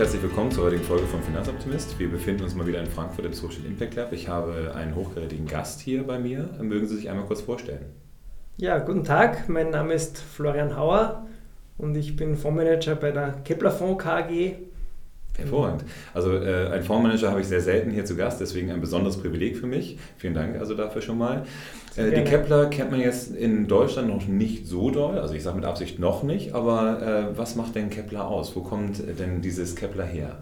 Herzlich willkommen zur heutigen Folge von Finanzoptimist. Wir befinden uns mal wieder in Frankfurt im Social Impact Lab. Ich habe einen hochkarätigen Gast hier bei mir. Mögen Sie sich einmal kurz vorstellen? Ja, guten Tag. Mein Name ist Florian Hauer und ich bin Fondsmanager bei der Kepler Fonds KG. Hervorragend. Also äh, einen Fondsmanager habe ich sehr selten hier zu Gast, deswegen ein besonderes Privileg für mich. Vielen Dank also dafür schon mal. Äh, die Kepler kennt man jetzt in Deutschland noch nicht so doll, also ich sage mit Absicht noch nicht, aber äh, was macht denn Kepler aus? Wo kommt denn dieses Kepler her?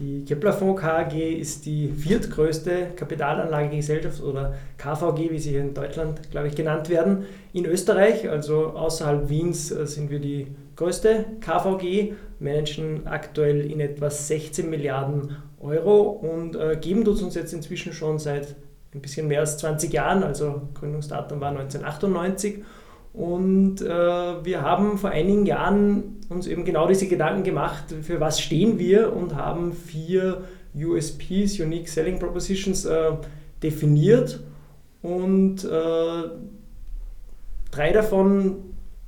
Die Kepler Fonds KG ist die viertgrößte Kapitalanlagegesellschaft oder KVG, wie sie in Deutschland, glaube ich, genannt werden, in Österreich. Also außerhalb Wiens äh, sind wir die größte KVG, managen aktuell in etwa 16 Milliarden Euro und äh, geben tut uns jetzt inzwischen schon seit ein bisschen mehr als 20 Jahren, also Gründungsdatum war 1998. Und äh, wir haben vor einigen Jahren uns eben genau diese Gedanken gemacht, für was stehen wir und haben vier USPs, Unique Selling Propositions, äh, definiert. Und äh, drei davon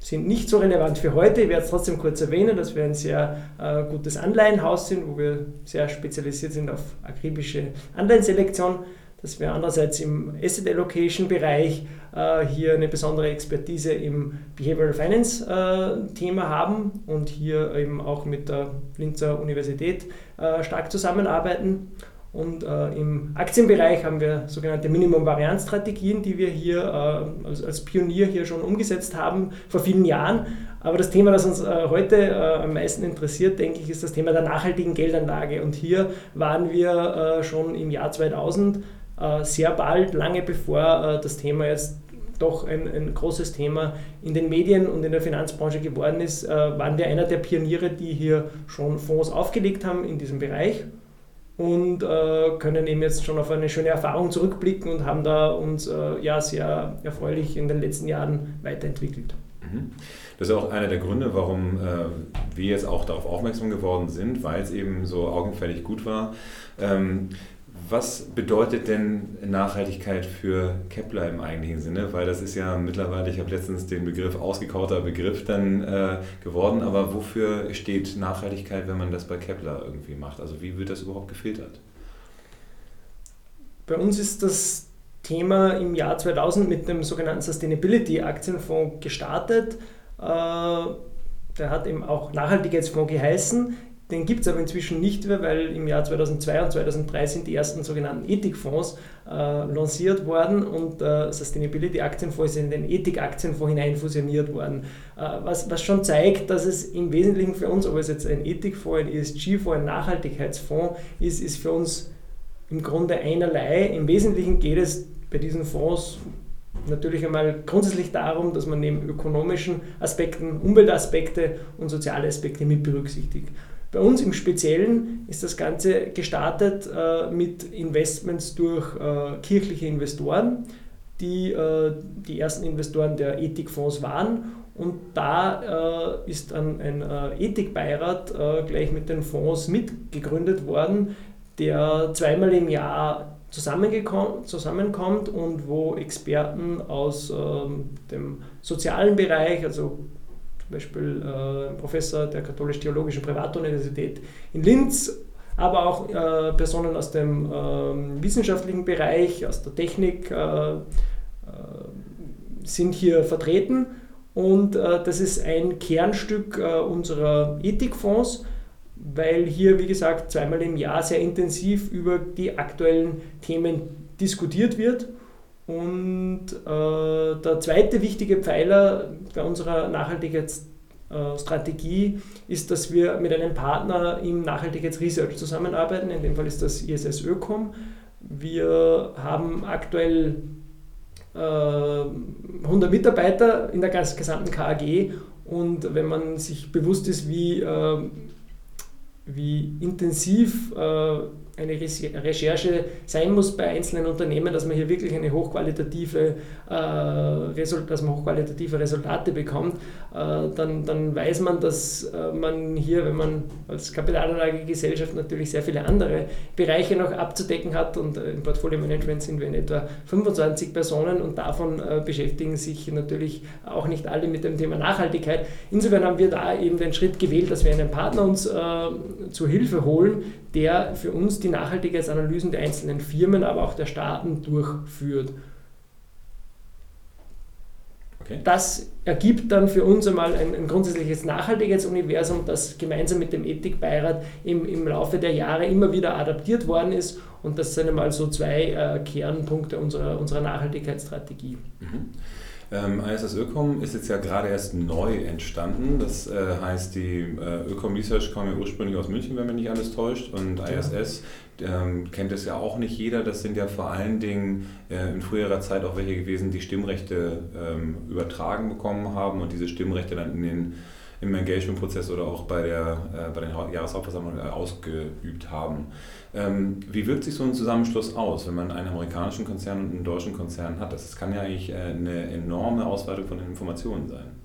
sind nicht so relevant für heute. Ich werde es trotzdem kurz erwähnen, dass wir ein sehr äh, gutes Anleihenhaus sind, wo wir sehr spezialisiert sind auf akribische Anleihenselektion dass wir andererseits im Asset Allocation Bereich hier eine besondere Expertise im Behavioral Finance äh, Thema haben und hier eben auch mit der Linzer Universität äh, stark zusammenarbeiten. Und äh, im Aktienbereich haben wir sogenannte Minimum-Varianz-Strategien, die wir hier äh, als, als, Pionier hier schon umgesetzt haben vor vielen Jahren. Aber das Thema, das uns äh, heute äh, am meisten interessiert, denke ich, ist das Thema der nachhaltigen Geldanlage. Und hier waren wir äh, schon im Jahr 2000 äh, sehr bald, lange bevor äh, das Thema jetzt doch ein, ein, großes Thema in den Medien und in der Finanzbranche geworden ist, äh, waren wir einer der Pioniere, die hier schon Fonds aufgelegt haben in diesem Bereich und äh, können eben jetzt schon auf eine schöne Erfahrung zurückblicken und haben da uns äh, ja sehr erfreulich in den letzten Jahren weiterentwickelt. Mhm. Das ist auch einer der Gründe, warum äh, wir jetzt auch darauf aufmerksam geworden sind, weil es eben so augenfällig gut war. Ähm, was bedeutet denn Nachhaltigkeit für Kepler im eigentlichen Sinne? Weil das ist ja mittlerweile, ich habe letztens den Begriff ausgekauter Begriff dann äh, geworden, aber wofür steht Nachhaltigkeit, wenn man das bei Kepler irgendwie macht? Also wie wird das überhaupt gefiltert? Bei uns ist das Thema im Jahr 2000 mit dem sogenannten Sustainability Aktienfonds gestartet. Äh, der hat eben auch Nachhaltigkeitsfonds geheißen. Den gibt es aber inzwischen nicht mehr, weil im Jahr 2002 und 2003 sind die ersten sogenannten Ethikfonds äh, lanciert worden und äh, Sustainability Aktienfonds ist in den Ethik-Aktienfonds hinein fusioniert worden. Äh, was, was schon zeigt, dass es im Wesentlichen für uns, ob es jetzt ein Ethikfonds, ein ESG-Fonds, ein Nachhaltigkeitsfonds ist, ist für uns im Grunde einerlei. Im Wesentlichen geht es bei diesen Fonds natürlich einmal grundsätzlich darum, dass man neben ökonomischen Aspekten Umweltaspekte und soziale Aspekte mit berücksichtigt. Bei uns im Speziellen ist das Ganze gestartet äh, mit Investments durch äh, kirchliche Investoren, die äh, die ersten Investoren der Ethikfonds waren. Und da äh, ist ein, ein äh, Ethikbeirat äh, gleich mit den Fonds mitgegründet worden, der zweimal im Jahr zusammenkommt und wo Experten aus ähm, dem sozialen Bereich, also Beispiel äh, Professor der Katholisch-Theologischen Privatuniversität in Linz, aber auch äh, Personen aus dem äh, wissenschaftlichen Bereich, aus der Technik äh, äh, sind hier vertreten. Und äh, das ist ein Kernstück unserer Ethikfonds, weil hier, wie gesagt, zweimal im Jahr sehr intensiv über die aktuellen Themen diskutiert wird. Und äh, der zweite wichtige Pfeiler bei unserer Nachhaltigkeitsstrategie ist, dass wir mit einem Partner im Nachhaltigkeitsresearch zusammenarbeiten. In dem Fall ist das ISS Ökom. Wir haben aktuell äh, 100 Mitarbeiter in der gesamten KAG und wenn man sich bewusst ist, wie, äh, wie intensiv äh, eine Recherche sein muss bei einzelnen Unternehmen, dass man hier wirklich eine hochqualitative, äh, dass man hochqualitative Resultate bekommt, äh, dann, dann weiß man, dass äh, man hier, wenn man als Kapitalanlagegesellschaft natürlich sehr viele andere Bereiche noch abzudecken hat und äh, im Portfolio Management sind wir in etwa 25 Personen und davon äh, beschäftigen sich natürlich auch nicht alle mit dem Thema Nachhaltigkeit. Insofern haben wir da eben den Schritt gewählt, dass wir einen Partner uns äh, zur Hilfe holen, der für uns die Nachhaltigkeitsanalysen der einzelnen Firmen, aber auch der Staaten durchführt. Okay. Das ergibt dann für uns einmal ein, ein grundsätzliches Nachhaltigkeitsuniversum, das gemeinsam mit dem Ethikbeirat im, im Laufe der Jahre immer wieder adaptiert worden ist. Und das sind einmal so zwei äh, Kernpunkte unserer, unserer Nachhaltigkeitsstrategie. Mhm. Ähm, ISS Ökom ist jetzt ja gerade erst neu entstanden. Das äh, heißt, die äh, Ökom Research kam ja ursprünglich aus München, wenn mich nicht alles täuscht. Und ISS ähm, kennt es ja auch nicht jeder. Das sind ja vor allen Dingen äh, in früherer Zeit auch welche gewesen, die Stimmrechte ähm, übertragen bekommen haben und diese Stimmrechte dann in den im Engagement-Prozess oder auch bei, der, äh, bei den Jahreshauptversammlungen äh, ausgeübt haben. Ähm, wie wirkt sich so ein Zusammenschluss aus, wenn man einen amerikanischen Konzern und einen deutschen Konzern hat? Das kann ja eigentlich äh, eine enorme Ausweitung von Informationen sein.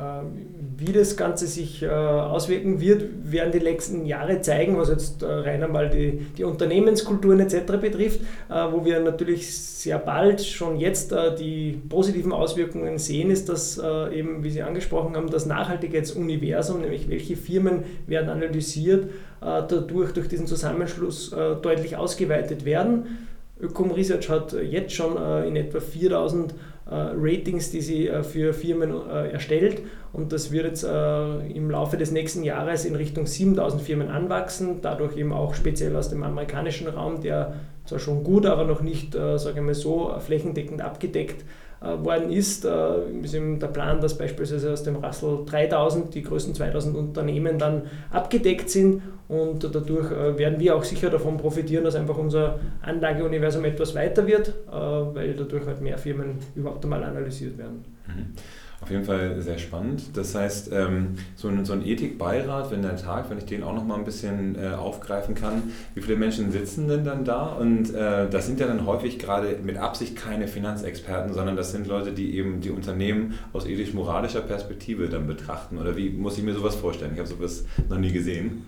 Ähm, wie das Ganze sich äh, auswirken wird, werden die nächsten Jahre zeigen, was jetzt äh, rein einmal die, die Unternehmenskulturen etc. betrifft, äh, wo wir natürlich sehr bald schon jetzt die positiven Auswirkungen sehen, ist, dass eben, wie Sie angesprochen haben, das Nachhaltigkeitsuniversum, nämlich welche Firmen werden analysiert, dadurch durch diesen Zusammenschluss deutlich ausgeweitet werden. Ökom Research hat jetzt schon in etwa 4000 äh, Ratings, die sie äh, für Firmen äh, erstellt. Und das wird jetzt im Laufe des nächsten Jahres in Richtung 7000 Firmen anwachsen, dadurch eben auch speziell aus dem amerikanischen Raum, der zwar schon gut, aber noch nicht, sagen wir mal so, flächendeckend abgedeckt äh, worden ist, äh, ist eben der Plan, dass beispielsweise aus dem Russell 3000 die größten 2000 Unternehmen dann abgedeckt sind und dadurch äh, werden wir auch sicher davon profitieren, dass einfach unser Anlageuniversum etwas weiter wird, weil dadurch halt mehr Firmen überhaupt einmal analysiert werden. Mhm. Auf jeden Fall sehr spannend. Das heißt, ähm, so ein, so ein Ethikbeirat, wenn der Tag, wenn ich den auch noch mal ein bisschen äh, aufgreifen kann, wie viele Menschen sitzen denn dann da? Und äh, das sind ja dann häufig gerade mit Absicht keine Finanzexperten, sondern das sind Leute, die eben die Unternehmen aus ethisch-moralischer Perspektive dann betrachten. Oder wie muss ich mir sowas vorstellen? Ich habe sowas noch nie gesehen.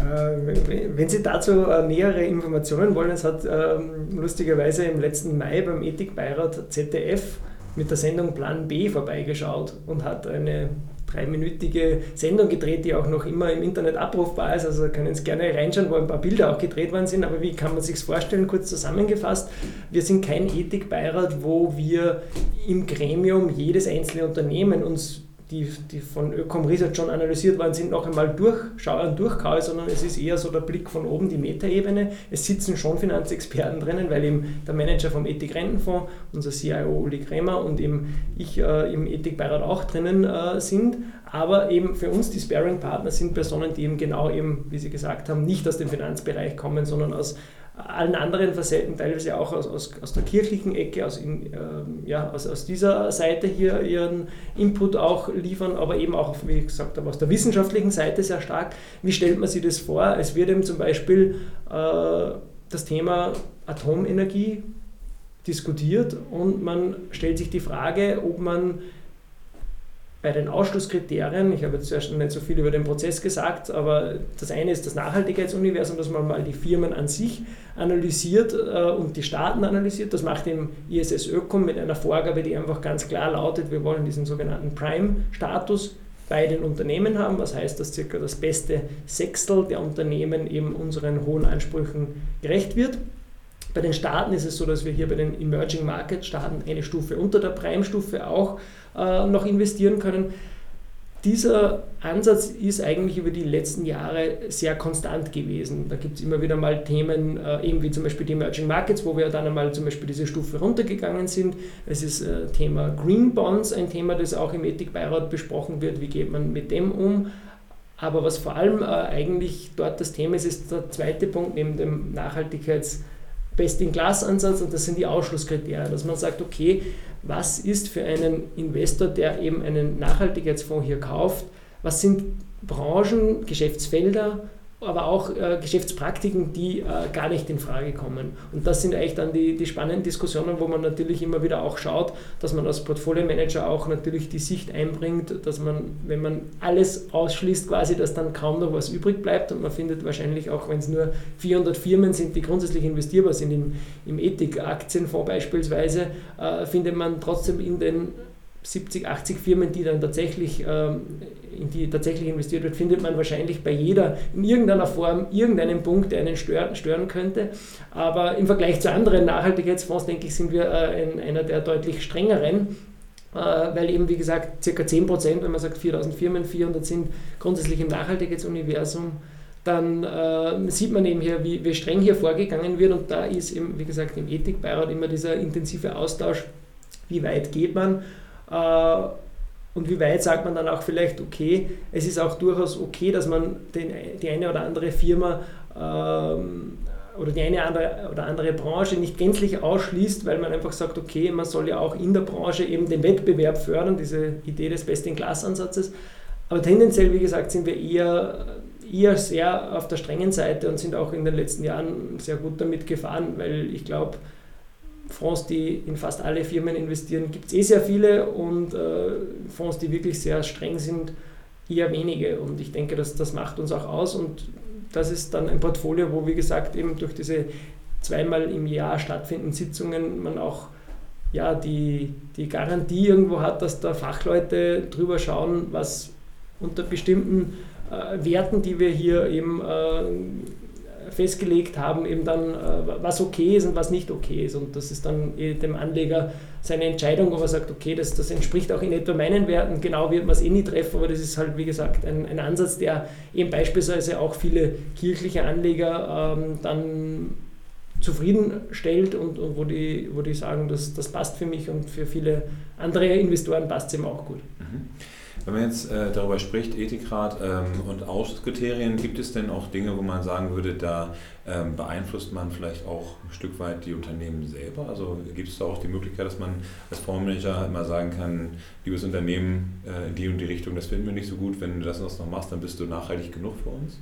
Äh, wenn Sie dazu äh, nähere Informationen wollen, es hat ähm, lustigerweise im letzten Mai beim Ethikbeirat ZDF mit der Sendung Plan B vorbeigeschaut und hat eine dreiminütige Sendung gedreht, die auch noch immer im Internet abrufbar ist. Also können Sie gerne reinschauen, wo ein paar Bilder auch gedreht worden sind. Aber wie kann man sich vorstellen, kurz zusammengefasst? Wir sind kein Ethikbeirat, wo wir im Gremium jedes einzelne Unternehmen uns die, die von Ökom Research schon analysiert worden sind, noch einmal durchschauen und durchkaue, sondern es ist eher so der Blick von oben, die Metaebene. Es sitzen schon Finanzexperten drinnen, weil eben der Manager vom Ethik-Rentenfonds, unser CIO Uli Kremer und eben ich äh, im Ethikbeirat auch drinnen äh, sind. Aber eben für uns die Sparing-Partner sind Personen, die eben genau eben, wie Sie gesagt haben, nicht aus dem Finanzbereich kommen, sondern aus allen anderen Facetten, teilweise auch aus, aus, aus der kirchlichen Ecke, aus, in, äh, ja, aus, aus dieser Seite hier ihren Input auch liefern, aber eben auch, wie gesagt aus der wissenschaftlichen Seite sehr stark. Wie stellt man sich das vor? Es wird eben zum Beispiel äh, das Thema Atomenergie diskutiert und man stellt sich die Frage, ob man bei den Ausschlusskriterien, ich habe jetzt zuerst nicht so viel über den Prozess gesagt, aber das eine ist das Nachhaltigkeitsuniversum, dass man mal die Firmen an sich analysiert äh, und die Staaten analysiert. Das macht im ISS Ökom mit einer Vorgabe, die einfach ganz klar lautet, wir wollen diesen sogenannten Prime-Status bei den Unternehmen haben, was heißt, dass circa das beste Sechstel der Unternehmen eben unseren hohen Ansprüchen gerecht wird. Bei den Staaten ist es so, dass wir hier bei den Emerging Market Staaten eine Stufe unter der Prime-Stufe auch äh, noch investieren können. Dieser Ansatz ist eigentlich über die letzten Jahre sehr konstant gewesen. Da gibt es immer wieder mal Themen, äh, eben wie zum Beispiel die Emerging Markets, wo wir dann einmal zum Beispiel diese Stufe runtergegangen sind. Es ist äh, Thema Green Bonds, ein Thema, das auch im Ethikbeirat besprochen wird. Wie geht man mit dem um? Aber was vor allem äh, eigentlich dort das Thema ist, ist der zweite Punkt neben dem Nachhaltigkeits- Best-in-Class-Ansatz und das sind die Ausschlusskriterien, dass man sagt, okay, was ist für einen Investor, der eben einen Nachhaltigkeitsfonds hier kauft, was sind Branchen, Geschäftsfelder aber auch äh, Geschäftspraktiken, die äh, gar nicht in Frage kommen. Und das sind eigentlich dann die, die spannenden Diskussionen, wo man natürlich immer wieder auch schaut, dass man als Portfolio-Manager auch natürlich die Sicht einbringt, dass man, wenn man alles ausschließt, quasi, dass dann kaum noch was übrig bleibt und man findet wahrscheinlich auch, wenn es nur 400 Firmen sind, die grundsätzlich investierbar sind, im, im Ethik-Aktienfonds beispielsweise, äh, findet man trotzdem in den 70, 80 Firmen, die dann tatsächlich, ähm, in die tatsächlich investiert wird, findet man wahrscheinlich bei jeder in irgendeiner Form irgendeinen Punkt, der einen stören, könnte. Aber im Vergleich zu anderen Nachhaltigkeitsfonds, denke ich, sind wir äh, einer der deutlich strengeren, äh, weil eben, wie gesagt, circa 10 Prozent, wenn man sagt 4000 Firmen, 400 sind grundsätzlich im Nachhaltigkeitsuniversum dann äh, sieht man eben hier, wie, wie streng hier vorgegangen wird und da ist eben, wie gesagt, im Ethikbeirat immer dieser intensive Austausch, wie weit geht man und wie weit sagt man dann auch vielleicht, okay, es ist auch durchaus okay, dass man den, die eine oder andere Firma ähm, oder die eine andere, oder andere Branche nicht gänzlich ausschließt, weil man einfach sagt, okay, man soll ja auch in der Branche eben den Wettbewerb fördern, diese Idee des Best-in-Class-Ansatzes. Aber tendenziell, wie gesagt, sind wir eher, eher sehr auf der strengen Seite und sind auch in den letzten Jahren sehr gut damit gefahren, weil ich glaube, Fonds, die in fast alle Firmen investieren, gibt es eh sehr viele und äh, Fonds, die wirklich sehr streng sind, eher wenige. Und ich denke, dass das macht uns auch aus und das ist dann ein Portfolio, wo, wie gesagt, eben durch diese zweimal im Jahr stattfindenden Sitzungen man auch ja, die, die Garantie irgendwo hat, dass da Fachleute drüber schauen, was unter bestimmten äh, Werten, die wir hier eben äh, festgelegt haben, eben dann, äh, was okay ist und was nicht okay ist. Und das ist dann eh dem Anleger seine Entscheidung, ob er sagt, okay, das, das entspricht auch in etwa meinen Werten. Genau wird man es eh nie treffen, aber das ist halt, wie gesagt, ein, ein Ansatz, der eben beispielsweise auch viele kirchliche Anleger ähm, dann zufriedenstellt und, und, wo, die, wo die sagen, das, das passt für mich und für viele andere Investoren passt es eben auch gut. Mhm. Wenn man jetzt äh, darüber spricht, Ethikrat ähm, und Ausschusskriterien, gibt es denn auch Dinge, wo man sagen würde, da ähm, beeinflusst man vielleicht auch ein Stück weit die Unternehmen selber? Also gibt es da auch die Möglichkeit, dass man als Fondsmanager immer sagen kann, liebes Unternehmen, äh, in die und die Richtung, das finden wir nicht so gut, wenn du das noch machst, dann bist du nachhaltig genug für uns?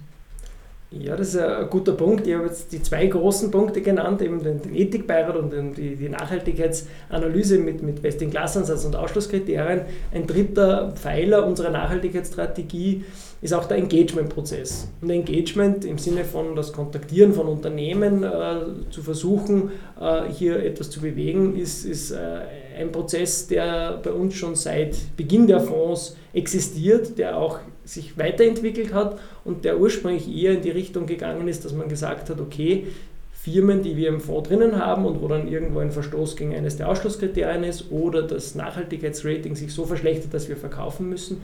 Ja, das ist ein guter Punkt. Ich habe jetzt die zwei großen Punkte genannt, eben den, den Ethikbeirat und den, die, die, Nachhaltigkeitsanalyse mit, mit Best-in-Class-Ansatz und Ausschlusskriterien. Ein dritter Pfeiler unserer Nachhaltigkeitsstrategie ist auch der Engagement-Prozess. Und Engagement im Sinne von das Kontaktieren von Unternehmen äh, zu versuchen, äh, hier etwas zu bewegen, ist, ist äh, ein Prozess, der bei uns schon seit Beginn der Fonds existiert, der auch sich weiterentwickelt hat und der ursprünglich eher in die Richtung gegangen ist, dass man gesagt hat, okay, Firmen, die wir im Fonds drinnen haben und wo dann irgendwo ein Verstoß gegen eines der Ausschlusskriterien ist oder das Nachhaltigkeitsrating sich so verschlechtert, dass wir verkaufen müssen,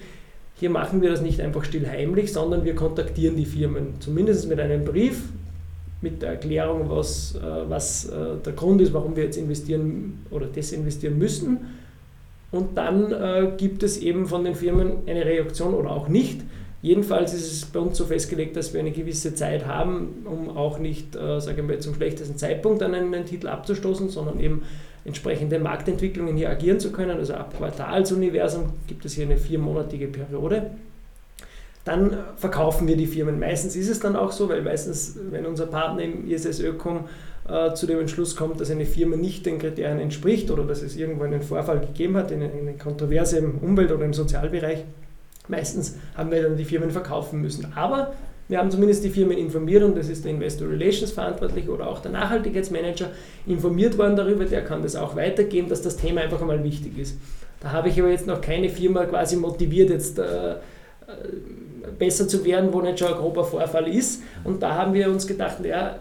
hier machen wir das nicht einfach still heimlich, sondern wir kontaktieren die Firmen, zumindest mit einem Brief, mit der Erklärung, was, äh, was äh, der Grund ist, warum wir jetzt investieren oder desinvestieren müssen. Und dann äh, gibt es eben von den Firmen eine Reaktion oder auch nicht. Jedenfalls ist es bei uns so festgelegt, dass wir eine gewisse Zeit haben, um auch nicht, äh, sagen wir, zum schlechtesten Zeitpunkt an einen, einen Titel abzustoßen, sondern eben entsprechende Marktentwicklungen hier agieren zu können. Also ab Quartalsuniversum gibt es hier eine viermonatige Periode dann verkaufen wir die Firmen. Meistens ist es dann auch so, weil meistens, wenn unser Partner im ISS Ökom äh, zu dem Entschluss kommt, dass eine Firma nicht den Kriterien entspricht oder dass es irgendwo einen Vorfall gegeben hat, eine, eine Kontroverse im Umwelt- oder im Sozialbereich, meistens haben wir dann die Firmen verkaufen müssen. Aber wir haben zumindest die Firmen informiert und das ist der Investor Relations Verantwortliche oder auch der Nachhaltigkeitsmanager informiert worden darüber, der kann das auch weitergeben, dass das Thema einfach einmal wichtig ist. Da habe ich aber jetzt noch keine Firma quasi motiviert, jetzt äh, besser zu werden, wo nicht schon ein grober Vorfall ist. Und da haben wir uns gedacht, ja,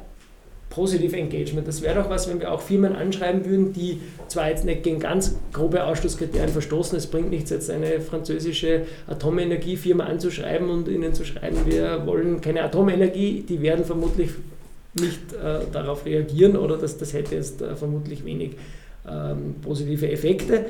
Positive Engagement. Das wäre doch was, wenn wir auch Firmen anschreiben würden, die zwar jetzt nicht gegen ganz grobe Ausschlusskriterien verstoßen, es bringt nichts, jetzt eine französische Atomenergiefirma anzuschreiben und ihnen zu schreiben, wir wollen keine Atomenergie, die werden vermutlich nicht äh, darauf reagieren oder das, das hätte jetzt äh, vermutlich wenig ähm, positive Effekte.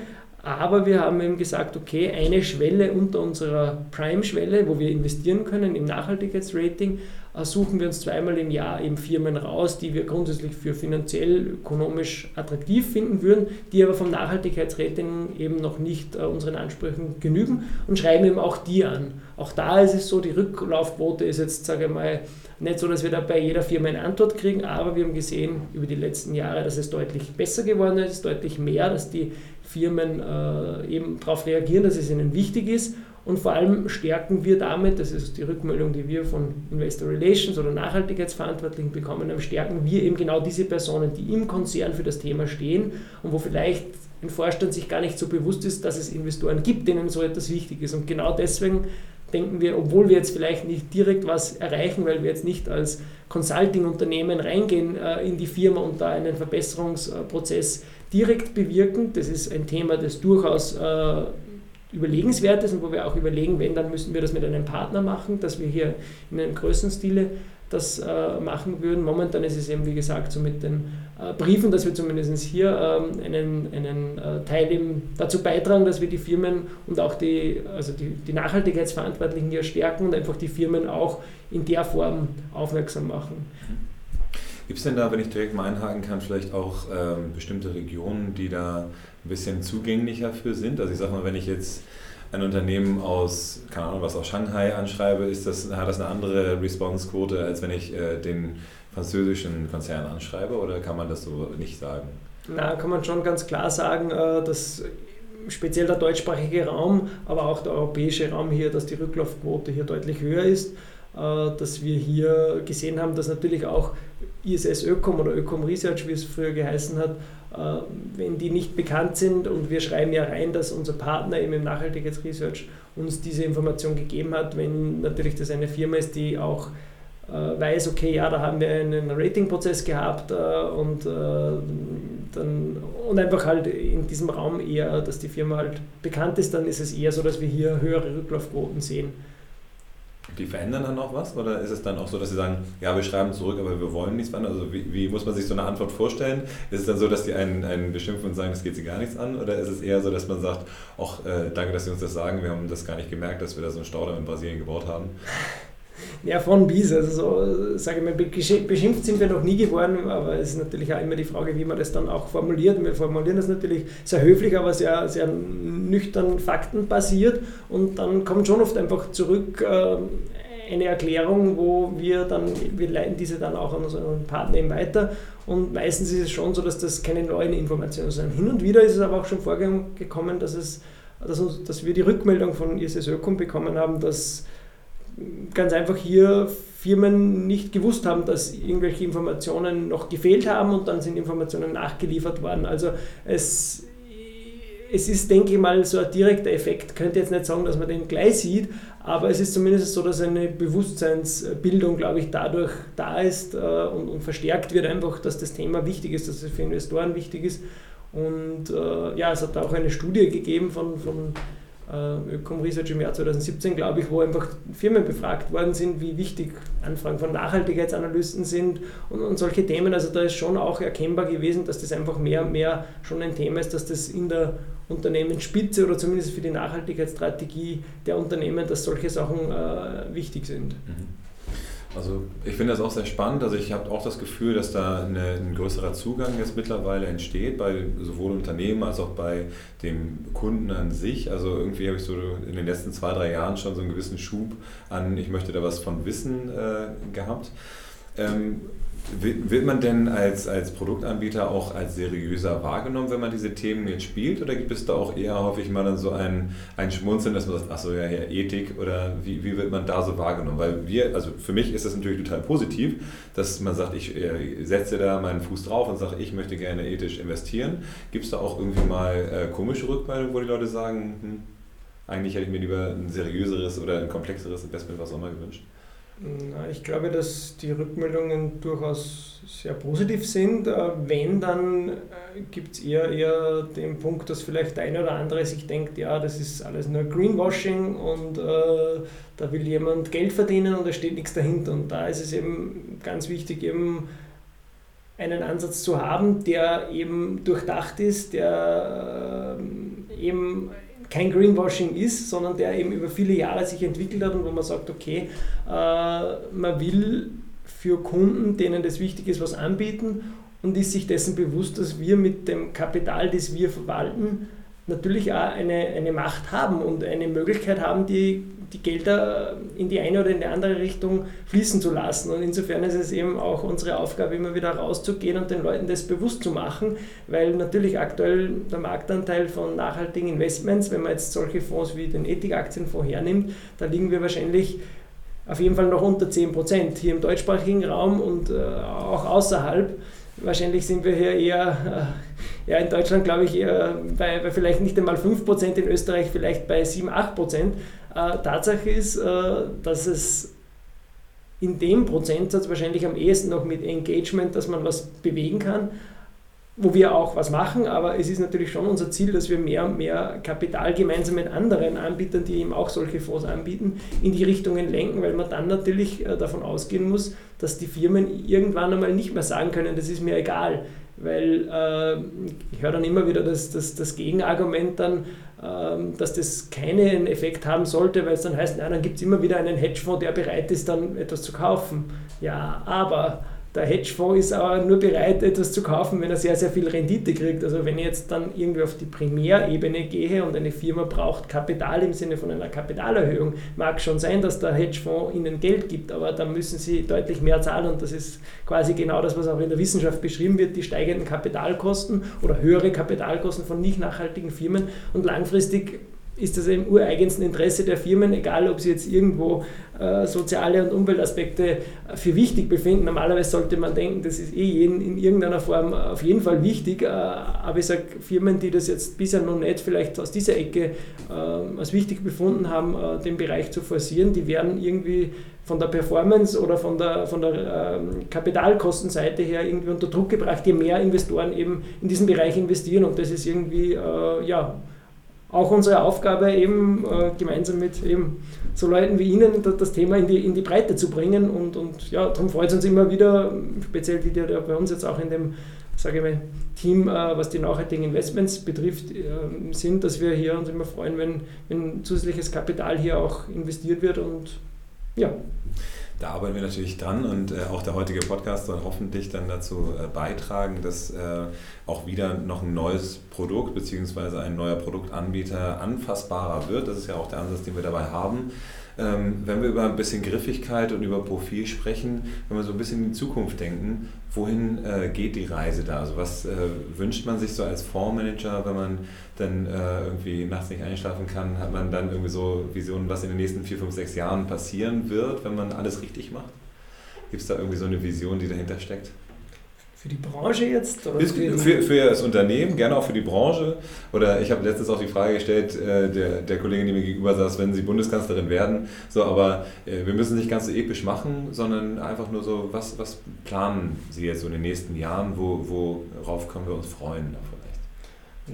Aber wir haben eben gesagt, okay, eine Schwelle unter unserer Prime-Schwelle, wo wir investieren können im Nachhaltigkeitsrating, äh, suchen wir uns zweimal im Jahr eben Firmen raus, die wir grundsätzlich für finanziell, ökonomisch attraktiv finden würden, die aber vom Nachhaltigkeitsrating eben noch nicht äh, unseren Ansprüchen genügen und schreiben eben auch die an. Auch da ist es so, die Rücklaufquote ist jetzt, sage ich mal, nicht so, dass wir da bei jeder Firma eine Antwort kriegen, aber wir haben gesehen über die letzten Jahre, dass es deutlich besser geworden ist, deutlich mehr, dass die Firmen äh, eben darauf reagieren, dass es ihnen wichtig ist. Und vor allem stärken wir damit, das ist die Rückmeldung, die wir von Investor Relations oder Nachhaltigkeitsverantwortlichen bekommen haben, stärken wir eben genau diese Personen, die im Konzern für das Thema stehen und wo vielleicht ein Vorstand sich gar nicht so bewusst ist, dass es Investoren gibt, denen so etwas wichtig ist. Und genau deswegen denken wir, obwohl wir jetzt vielleicht nicht direkt was erreichen, weil wir jetzt nicht als Consulting-Unternehmen reingehen äh, in die Firma und da einen Verbesserungsprozess direkt bewirken. Das ist ein Thema, das durchaus äh, überlegenswert ist und wo wir auch überlegen, wenn, dann müssen wir das mit einem Partner machen, dass wir hier in einem größeren Stile das äh, machen würden. Momentan ist es eben, wie gesagt, so mit den äh, Briefen, dass wir zumindest hier ähm, einen, einen äh, Teil eben dazu beitragen, dass wir die Firmen und auch die, also die, die Nachhaltigkeitsverantwortlichen hier stärken und einfach die Firmen auch in der Form aufmerksam machen. Gibt es denn da, wenn ich direkt mal einhaken kann, vielleicht auch ähm, bestimmte Regionen, die da ein bisschen zugänglicher für sind? Also ich sag mal, wenn ich jetzt ein Unternehmen aus, keine Ahnung, was aus Shanghai anschreibe, ist das, hat das eine andere Response-Quote, als wenn ich äh, den französischen Konzern anschreibe oder kann man das so nicht sagen? Na, kann man schon ganz klar sagen, äh, dass speziell der deutschsprachige Raum, aber auch der europäische Raum hier, dass die Rücklaufquote hier deutlich höher ist, äh, dass wir hier gesehen haben, dass natürlich auch ISS Ökom oder Ökom Research, wie es früher geheißen hat, wenn die nicht bekannt sind und wir schreiben ja rein, dass unser Partner eben im Nachhaltigkeitsresearch uns diese Information gegeben hat, wenn natürlich das eine Firma ist, die auch äh, weiß, okay, ja, da haben wir einen Ratingprozess gehabt äh, und, dann, und einfach halt in diesem Raum eher, dass die Firma halt bekannt ist, dann ist es eher so, dass wir hier höhere Rücklaufquoten sehen. Die verändern dann auch was? Oder ist es dann auch so, dass sie sagen, ja, wir schreiben zurück, aber wir wollen nichts verändern? Also wie, wie, muss man sich so eine Antwort vorstellen? Ist es dann so, dass die einen, einen beschimpfen und sagen, das geht sie gar nichts an? Oder ist es eher so, dass man sagt, ach, äh, danke, dass Sie uns das sagen, wir haben das gar nicht gemerkt, dass wir da so einen Staudamm in Brasilien gebaut haben? Ja, von bis. Also so, sage ich mal, beschimpft sind wir noch nie geworden, aber es ist natürlich auch immer die Frage, wie man das dann auch formuliert. Wir formulieren das natürlich sehr höflich, aber sehr, sehr nüchtern faktenbasiert und dann kommt schon oft einfach zurück äh, eine Erklärung, wo wir dann, wir leiten diese dann auch an unseren Partner eben weiter und meistens ist es schon so, dass das keine neuen Informationen sind. Hin und wieder ist es aber auch schon vorgekommen, dass, es, dass, uns, dass wir die Rückmeldung von ISS Ökom bekommen haben, dass ganz einfach hier Firmen nicht gewusst haben, dass irgendwelche Informationen noch gefehlt haben und dann sind Informationen nachgeliefert worden. Also es, es ist, denke ich mal, so ein direkter Effekt. Ich könnte jetzt nicht sagen, dass man den gleich sieht, aber es ist zumindest so, dass eine Bewusstseinsbildung, glaube ich, dadurch da ist äh, und, und, verstärkt wird einfach, dass das Thema wichtig ist, dass es für Investoren wichtig ist. Und äh, ja, es hat auch eine Studie gegeben von, von äh, Ökom Research im Jahr 2017, glaube ich, wo einfach Firmen befragt worden sind, wie wichtig Anfragen von Nachhaltigkeitsanalysten sind und, und, solche Themen. Also da ist schon auch erkennbar gewesen, dass das einfach mehr und mehr schon ein Thema ist, dass das in der Unternehmensspitze oder zumindest für die Nachhaltigkeitsstrategie der Unternehmen, dass solche Sachen äh, wichtig sind. Mhm. Also ich finde das auch sehr spannend. Also ich habe auch das Gefühl, dass da eine, ein größerer Zugang jetzt mittlerweile entsteht, bei sowohl Unternehmen als auch bei dem Kunden an sich. Also irgendwie habe ich so in den letzten zwei, drei Jahren schon so einen gewissen Schub an, ich möchte da was von wissen äh, gehabt. Ähm, wird man denn als, als Produktanbieter auch als seriöser wahrgenommen, wenn man diese Themen jetzt spielt? Oder gibt es da auch eher häufig mal dann so ein, ein Schmunzeln, dass man sagt, ach so, ja, ja, Ethik oder wie, wie wird man da so wahrgenommen? Weil wir, also für mich ist das natürlich total positiv, dass man sagt, ich äh, setze da meinen Fuß drauf und sage, ich möchte gerne ethisch investieren. Gibt es da auch irgendwie mal äh, komische Rückmeldungen, wo die Leute sagen, hm, eigentlich hätte ich mir lieber ein seriöseres oder ein komplexeres Investment, was auch immer gewünscht? Ich glaube, dass die Rückmeldungen durchaus sehr positiv sind. Äh, wenn, dann äh, gibt es eher, eher den Punkt, dass vielleicht der eine oder andere sich denkt, ja, das ist alles nur Greenwashing und äh, da will jemand Geld verdienen und da steht nichts dahinter. Und da ist es eben ganz wichtig, eben einen Ansatz zu haben, der eben durchdacht ist, der eben kein Greenwashing ist, sondern der eben über viele Jahre sich entwickelt hat und wo man sagt, okay, äh, man will für Kunden, denen das wichtig ist, was anbieten und ist sich dessen bewusst, dass wir mit dem Kapital, das wir verwalten, natürlich auch eine, eine Macht haben und eine Möglichkeit haben, die, die Gelder in die eine oder in die andere Richtung fließen zu lassen. Und insofern ist es eben auch unsere Aufgabe, immer wieder rauszugehen und den Leuten das bewusst zu machen, weil natürlich aktuell der Marktanteil von nachhaltigen Investments, wenn man jetzt solche Fonds wie den Ethikaktienfonds hernimmt, da liegen wir wahrscheinlich auf jeden Fall noch unter 10 Prozent hier im deutschsprachigen Raum und äh, auch außerhalb. Wahrscheinlich sind wir hier eher, äh, ja, in Deutschland glaube ich bei, bei, vielleicht nicht einmal 5%, in Österreich vielleicht bei 7, 8%. Äh, Tatsache ist, äh, dass es in dem Prozentsatz wahrscheinlich am ehesten noch mit Engagement, dass man was bewegen kann, wo wir auch was machen, aber es ist natürlich schon unser Ziel, dass wir mehr und mehr Kapital gemeinsam mit anderen Anbietern, die eben auch solche Fonds anbieten, in die Richtungen lenken, weil man dann natürlich äh, davon ausgehen muss, dass die Firmen irgendwann einmal nicht mehr sagen können, das ist mir egal. Weil äh, ich höre dann immer wieder das, das, das Gegenargument dann, äh, dass das keinen Effekt haben sollte, weil es dann heißt, na, dann gibt es immer wieder einen Hedgefonds, der bereit ist, dann etwas zu kaufen. Ja, aber der Hedgefonds ist aber nur bereit, etwas zu kaufen, wenn er sehr, sehr viel Rendite kriegt. Also wenn ich jetzt dann irgendwie auf die Primärebene gehe und eine Firma braucht Kapital im Sinne von einer Kapitalerhöhung, mag schon sein, dass der Hedgefonds ihnen Geld gibt, aber dann müssen sie deutlich mehr zahlen und das ist quasi genau das, was auch in der Wissenschaft beschrieben wird, die steigenden Kapitalkosten oder höhere Kapitalkosten von nicht nachhaltigen Firmen und langfristig ist das im ureigensten Interesse der Firmen, egal ob sie jetzt irgendwo soziale und Umweltaspekte für wichtig befinden. Normalerweise sollte man denken, das ist eh in irgendeiner Form auf jeden Fall wichtig, äh, aber ich sage, Firmen, die das jetzt bisher noch nicht vielleicht aus dieser Ecke äh, als wichtig befunden haben, äh, den Bereich zu forcieren, die werden irgendwie von der Performance oder von der, von der ähm, Kapitalkostenseite her irgendwie unter Druck gebracht, je mehr Investoren eben in diesen Bereich investieren und das ist irgendwie, äh, ja, auch unsere Aufgabe, eben äh, gemeinsam mit eben so Leuten wie Ihnen das Thema in die, in die Breite zu bringen. Und, und ja, darum freut es uns immer wieder, speziell die, die bei uns jetzt auch in dem sage ich mal, Team, äh, was die nachhaltigen Investments betrifft, äh, sind, dass wir hier uns immer freuen, wenn, wenn zusätzliches Kapital hier auch investiert wird und ja. Da arbeiten wir natürlich dran und äh, auch der heutige Podcast soll hoffentlich dann dazu äh, beitragen, dass äh, auch wieder noch ein neues Produkt bzw. ein neuer Produktanbieter anfassbarer wird. Das ist ja auch der Ansatz, den wir dabei haben. Ähm, wenn wir über ein bisschen Griffigkeit und über Profil sprechen, wenn wir so ein bisschen in die Zukunft denken, wohin äh, geht die Reise da? Also was äh, wünscht man sich so als Fondsmanager, wenn man dann äh, irgendwie nachts nicht einschlafen kann? Hat man dann irgendwie so Visionen, was in den nächsten vier, fünf, sechs Jahren passieren wird, wenn man alles richtig macht? Gibt es da irgendwie so eine Vision, die dahinter steckt? Für die Branche jetzt? Oder für, für, das Unternehmen, gerne auch für die Branche. Oder ich habe letztens auch die Frage gestellt, äh, der, der Kollegin, die mir gegenüber saß, wenn Sie Bundeskanzlerin werden. So, aber äh, wir müssen es nicht ganz so episch machen, sondern einfach nur so, was, was planen Sie jetzt so in den nächsten Jahren? Wo, worauf können wir uns freuen?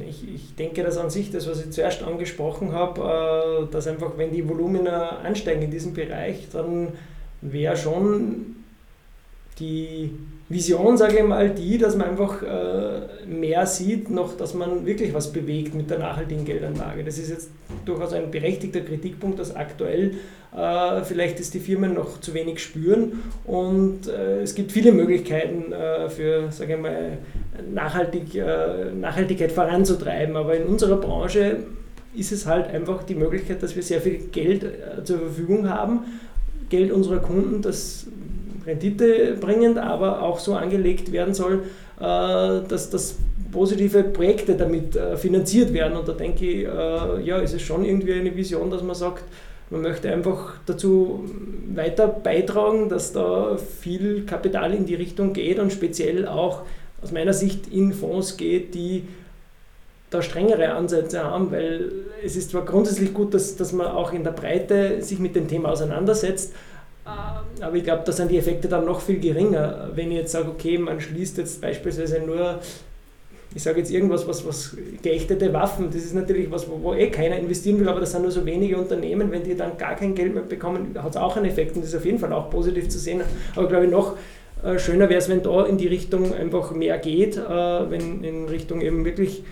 Ich, ich denke, dass an sich das, was ich zuerst angesprochen habe, äh, dass einfach, wenn die Volumina ansteigen in diesem Bereich, dann wäre schon die Vision, sage ich mal, die, dass man einfach äh, mehr sieht, noch dass man wirklich was bewegt mit der nachhaltigen Geldanlage. Das ist jetzt durchaus ein berechtigter Kritikpunkt, dass aktuell äh, vielleicht es die Firmen noch zu wenig spüren. Und äh, es gibt viele Möglichkeiten äh, für, sage ich mal, Nachhaltig, äh, Nachhaltigkeit voranzutreiben, aber in unserer Branche ist es halt einfach die Möglichkeit, dass wir sehr viel Geld äh, zur Verfügung haben, Geld unserer Kunden, das renditebringend, aber auch so angelegt werden soll, äh, dass, dass positive Projekte damit äh, finanziert werden. Und da denke ich, äh, ja, ist es schon irgendwie eine Vision, dass man sagt, man möchte einfach dazu weiter beitragen, dass da viel Kapital in die Richtung geht und speziell auch aus meiner Sicht in Fonds geht, die da strengere Ansätze haben, weil es ist zwar grundsätzlich gut, dass, dass man auch in der Breite sich mit dem Thema auseinandersetzt, aber ich glaube, da sind die Effekte dann noch viel geringer. Wenn ich jetzt sage, okay, man schließt jetzt beispielsweise nur, ich sage jetzt irgendwas, was, was geächtete Waffen, das ist natürlich was, wo, wo eh keiner investieren will, aber das sind nur so wenige Unternehmen, wenn die dann gar kein Geld mehr bekommen, hat es auch einen Effekt und das ist auf jeden Fall auch positiv zu sehen. Aber glaube ich, noch äh, schöner wäre es, wenn da in die Richtung einfach mehr geht, äh, wenn in Richtung eben wirklich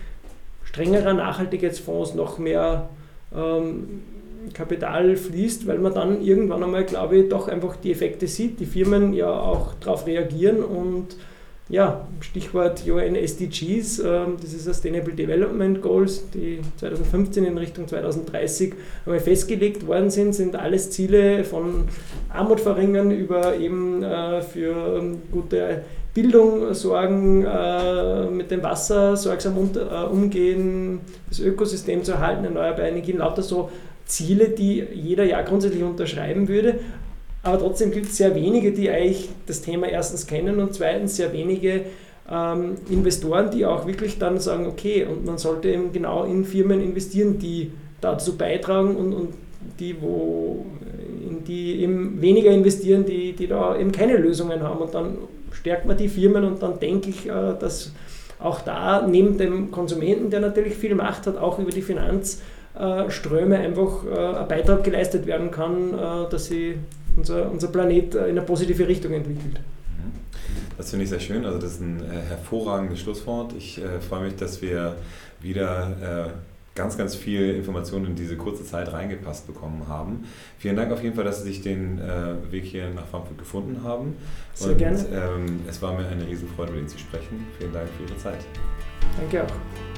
strengerer Nachhaltigkeitsfonds noch mehr ähm, Kapital fließt, weil man dann irgendwann einmal, glaube ich, doch einfach die Effekte sieht, die Firmen ja auch darauf reagieren und ja, Stichwort UN SDGs, äh, diese Sustainable Development Goals, die 2015 in Richtung 2030 einmal festgelegt worden sind, sind alles Ziele von Armut verringern über eben äh, für ähm, gute Bildung sorgen, äh, mit dem Wasser sorgsam unter, äh, umgehen, das Ökosystem zu erhalten, erneuerbare Energien, lauter so Ziele, die jeder ja grundsätzlich unterschreiben würde. Aber trotzdem gibt es sehr wenige, die eigentlich das Thema erstens kennen und zweitens sehr wenige ähm, Investoren, die auch wirklich dann sagen, okay, und man sollte eben genau in Firmen investieren, die dazu beitragen und, und die, wo, in die eben weniger investieren, die, die da eben keine Lösungen haben. Und dann stärkt man die Firmen und dann denke ich, äh, dass auch da neben dem Konsumenten, der natürlich viel Macht hat, auch über die Finanzströme einfach äh, ein Beitrag geleistet werden kann, äh, dass sie unser, unser Planet in eine positive Richtung entwickelt. Mhm. Das finde ich sehr schön. Also das ist ein hervorragendes Schlusswort. Ich freue mich, dass wir wieder ganz, ganz viel Informationen in diese kurze Zeit reingepasst bekommen haben. Vielen Dank auf jeden Fall, dass Sie sich den äh, Weg hier nach Frankfurt gefunden haben. Sehr Und, gerne. Ähm, es war mir eine Riesenfreude, mit Ihnen zu sprechen. Vielen Dank für Ihre Zeit. Danke auch.